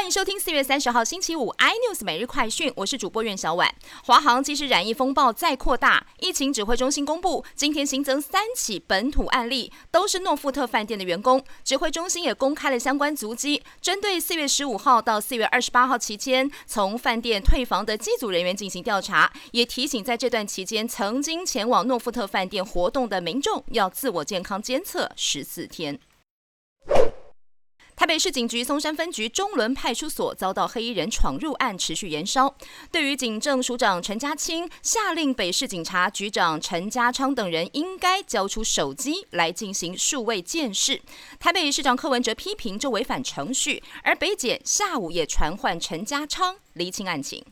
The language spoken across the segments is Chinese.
欢迎收听四月三十号星期五 iNews 每日快讯，我是主播苑小婉。华航即使染疫风暴再扩大，疫情指挥中心公布，今天新增三起本土案例，都是诺富特饭店的员工。指挥中心也公开了相关足迹，针对四月十五号到四月二十八号期间从饭店退房的机组人员进行调查，也提醒在这段期间曾经前往诺富特饭店活动的民众要自我健康监测十四天。北市警局松山分局中仑派出所遭到黑衣人闯入案持续延烧。对于警政署长陈家清下令北市警察局长陈家昌等人应该交出手机来进行数位监视，台北市长柯文哲批评这违反程序，而北检下午也传唤陈家昌厘清案情。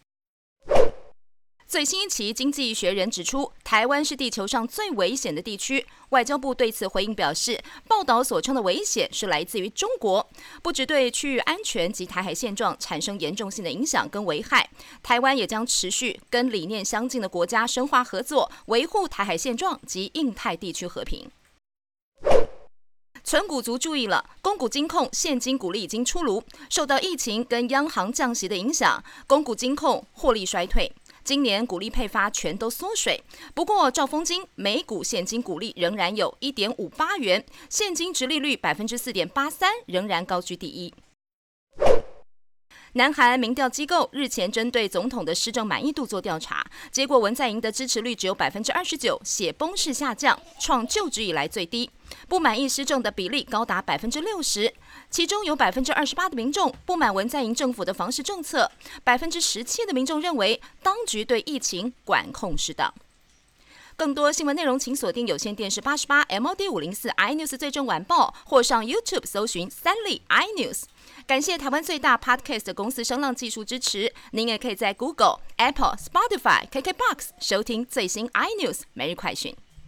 最新一期《经济学人》指出，台湾是地球上最危险的地区。外交部对此回应表示，报道所称的危险是来自于中国，不只对区域安全及台海现状产生严重性的影响跟危害。台湾也将持续跟理念相近的国家深化合作，维护台海现状及印太地区和平。存股族注意了，公股金控现金股利已经出炉，受到疫情跟央行降息的影响，公股金控获利衰退。今年股利配发全都缩水，不过兆丰金每股现金股利仍然有一点五八元，现金值利率百分之四点八三，仍然高居第一。南韩民调机构日前针对总统的施政满意度做调查，结果文在寅的支持率只有百分之二十九，血崩式下降，创就职以来最低。不满意施政的比例高达百分之六十，其中有百分之二十八的民众不满文在寅政府的房市政策，百分之十七的民众认为当局对疫情管控失当。更多新闻内容，请锁定有线电视八十八 MOD 五零四 iNews 最正晚报，或上 YouTube 搜寻三立 iNews。感谢台湾最大 Podcast 公司声浪技术支持。您也可以在 Google、Apple、Spotify、KKBox 收听最新 iNews 每日快讯。